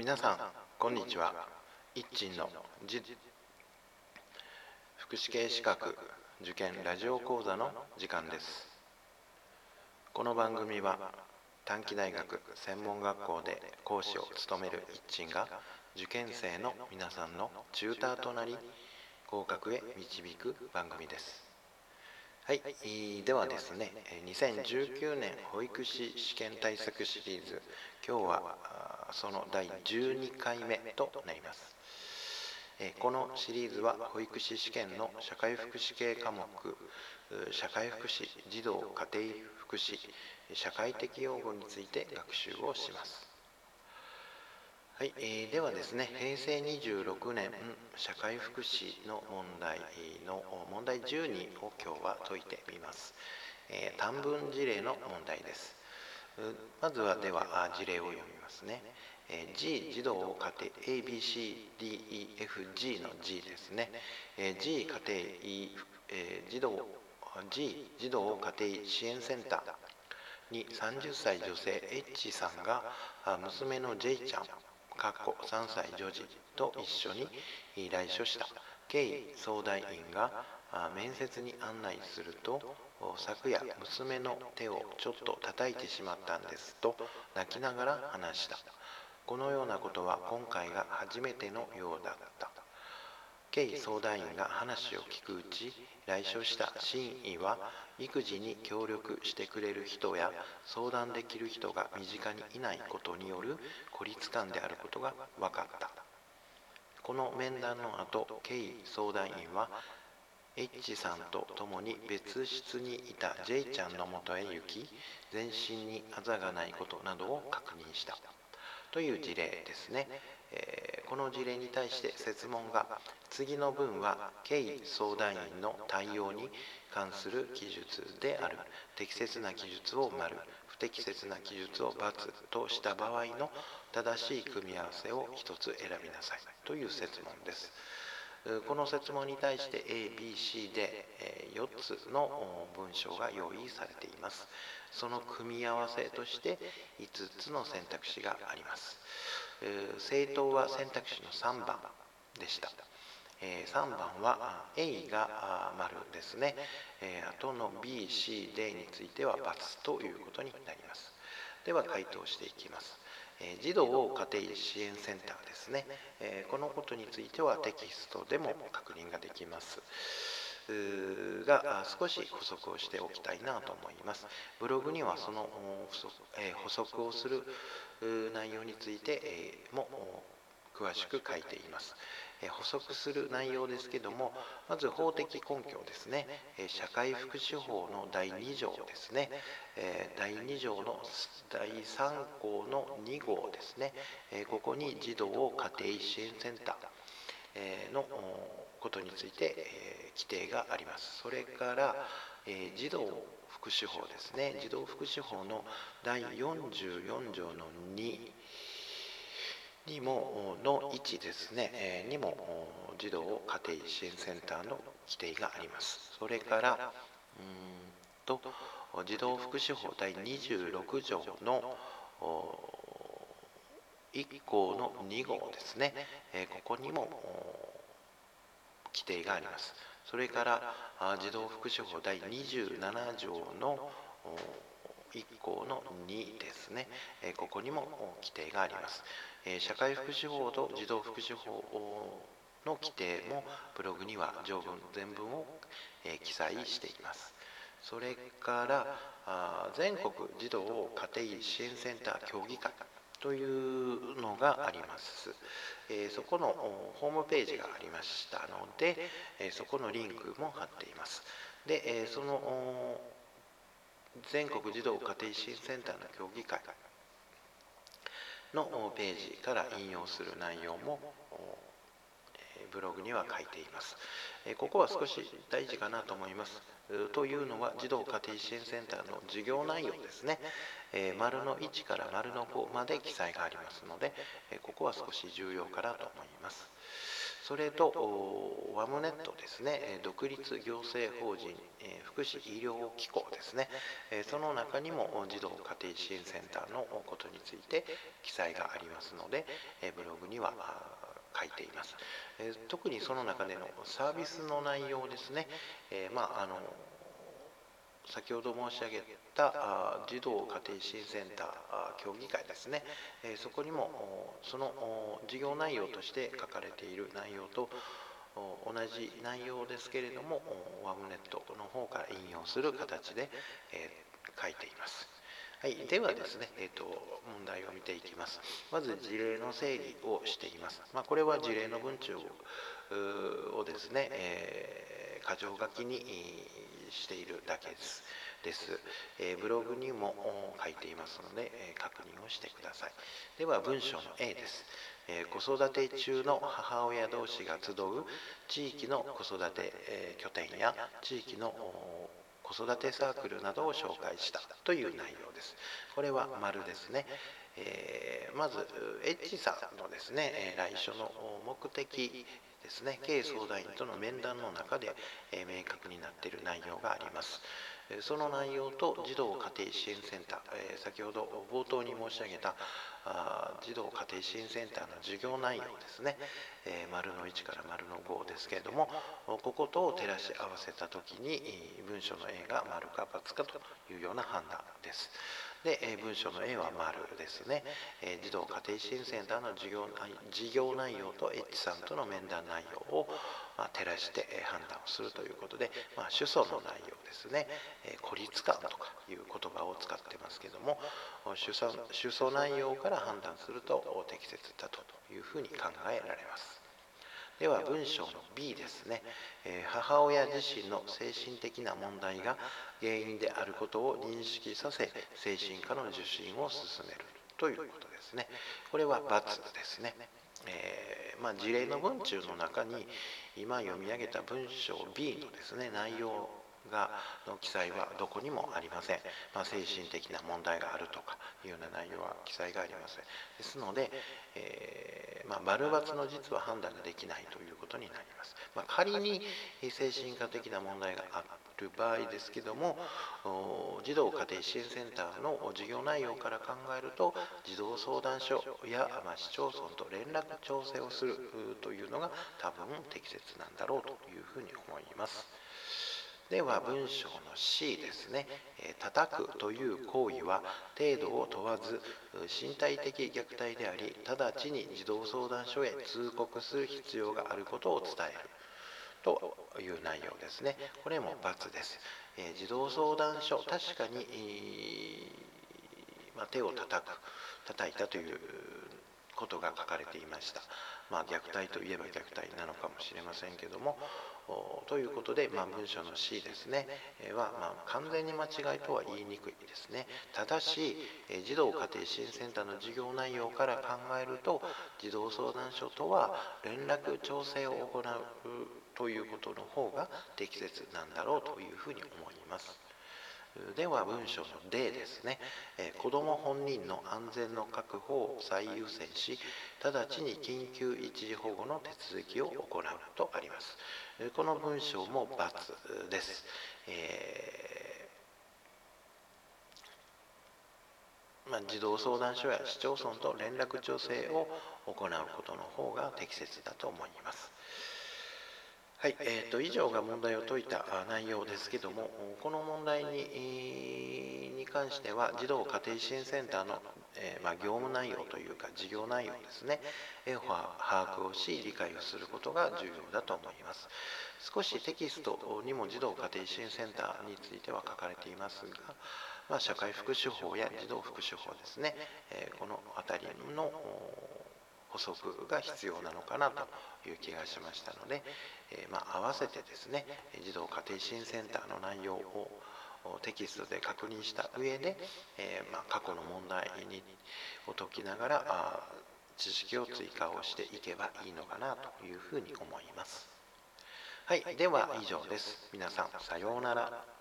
皆さんこんにちは。一鎮の福祉系資格受験ラジオ講座の時間です。この番組は短期大学専門学校で講師を務める一鎮が受験生の皆さんのチューターとなり合格へ導く番組です。はい、ではですね2019年保育士試験対策シリーズ今日はその第12回目となります。このシリーズは保育士試験の社会福祉系科目社会福祉児童家庭福祉社会的用語について学習をします。はい、えー、ではですね、平成26年社会福祉の問題の問題12を今日は解いてみます。えー、短文事例の問題です。まずはでは事例を読みますね。えー、G 児童家庭 ABCDEFG の G ですね。えー、G 家庭、えー、児童 G 児童家庭支援センターに30歳女性 H さんが娘の J ちゃんかっこ3歳女児と一緒に来所した。K 相談員が面接に案内すると昨夜娘の手をちょっと叩いてしまったんですと泣きながら話した。このようなことは今回が初めてのようだった。イ相談員が話を聞くうち来所した真意は育児に協力してくれる人や相談できる人が身近にいないことによる孤立感であることが分かった。この面談の後ケイ相談員は H さんと共に別室にいた J ちゃんのもとへ行き全身にあざがないことなどを確認した。という事例ですね。えー、この事例に対して設問が次の文は経緯相談員の対応に関する記述である適切な記述を丸不適切な記述を×とした場合の正しい組み合わせを1つ選びなさいという設問ですこの設問に対して ABC で4つの文章が用意されていますその組み合わせとして5つの選択肢があります政党は選択肢の3番でした。3番は A が丸ですね。あとの B、C、D については×ということになります。では回答していきます。児童家庭支援センターですね。このことについてはテキストでも確認ができます。が少し補足をしておきたいなと思います。ブログにはその補足をする内容についても詳しく書いています。補足する内容ですけども、まず法的根拠ですね、社会福祉法の第2条ですね、第2条の第3項の2号ですね、ここに児童家庭支援センターのことについて規定があります。それから、児童福祉法ですね。児童福祉法の第44条の2にもの1ですね。えにも児童家庭支援センターの規定があります。それからうんと児童福祉法第26条の1項の2号ですね。えここにも規定があります。それから児童福祉法第27条の1項の2ですね、えここにも規定があります。え社会福祉法と児童福祉法の規定もブログには条文全文をえ記載しています。それから全国児童家庭支援センター協議会というのがあります。えそこのホームページがありましたので、えそこのリンクも貼っています。で、えその全国児童家庭支援センターの協議会のページから引用する内容もブログには書いています。ここは少し大事かなと思います。というのは児童家庭支援センターの授業内容ですね。丸の1から丸の5まで記載がありますので、ここは少し重要かなと思います。それとワムネットですね。独立行政法人福祉医療機構ですね。その中にも児童家庭支援センターのことについて記載がありますのでブログには書いています。特にその中でのサービスの内容ですね、まあ、あの先ほど申し上げた児童家庭支援センター協議会ですね、そこにもその事業内容として書かれている内容と同じ内容ですけれどもワムネットの方から引用する形で書いています。はい、ではですね、えーと、問題を見ていきます。まず事例の整理をしています。まあ、これは事例の文中をですね、えー、箇条書きにしているだけです。です、えー、ブログにも書いていますので、えー、確認をしてください。では文章の A です。えー、子育て中の母親同士が集う地域の子育て、え拠点や地域の子育てサークルなどを紹介したという内容です。これは丸ですね。えー、まず、エッチさんのですね、来所の目的ですね、経営相談員との面談の中で、えー、明確になっている内容があります。その内容と児童家庭支援センター、先ほど冒頭に申し上げた児童家庭支援センターの授業内容ですね、え、丸の1から丸の5ですけれどもここと照らし合わせた時に文章の A が丸か×かというような判断です。で、文章の A は丸ですね、児童家庭支援センターの授業事業内容と H さんとの面談内容を、ま照らして、判断をするということで、まあ、主訴の内容ですね、え孤立感とかいう言葉を使ってますけども主訴主訴内容から判断すると適切だというふうに考えられます。では文章の B ですね、え母親自身の精神的な問題が原因であることを認識させ精神科の受診を進めるということですね。これは×ですね、えー、まあ、事例の文中の中に今読み上げた文章 B のですね内容がの記載はどこにもありません、まあ、精神的な問題があるとかいうような内容は記載がありません。ですので、えー、まあ、バルバツの実は判断ができないということになります、まあ、仮に精神科的な問題がある場合ですけども児童家庭支援センターの事業内容から考えると児童相談所や、ま市町村と連絡調整をするというのが多分適切なんだろうというふうに思います。では文章の C ですね、え叩くという行為は程度を問わず身体的虐待であり直ちに児童相談所へ通告する必要があることを伝える。という内容ですね。これも×です、え児童相談所確かに、ま、手を叩く叩いたということが書かれていました。まあ、虐待といえば虐待なのかもしれませんけども、ということで、まあ、文章の C ですね、は、まあ、完全に間違いとは言いにくいですね。ただし、児童家庭支援センターの事業内容から考えると、児童相談所とは連絡調整を行うということの方が適切なんだろうというふうに思います。では文章の D ですね、え子ども本人の安全の確保を最優先し直ちに緊急一時保護の手続きを行うとあります。この文章も×です、えー、まあ、児童相談所や市町村と連絡調整を行うことの方が適切だと思います。はい、えーと、以上が問題を解いた内容ですけども、この問題にに関しては、児童家庭支援センターの、えー、まあ、業務内容というか、事業内容ですね、えー、把握をし、理解をすることが重要だと思います。少しテキストにも児童家庭支援センターについては書かれていますが、まあ、社会福祉法や児童福祉法ですね、えー、この辺りの補足が必要なのかなという気がしましたので、え、まあ、合わせてですね児童家庭支援センターの内容をテキストで確認した上で、えー、まあ、過去の問題にを解きながらあ知識を追加をしていけばいいのかなというふうに思います。はい、では以上です。皆さんさようなら。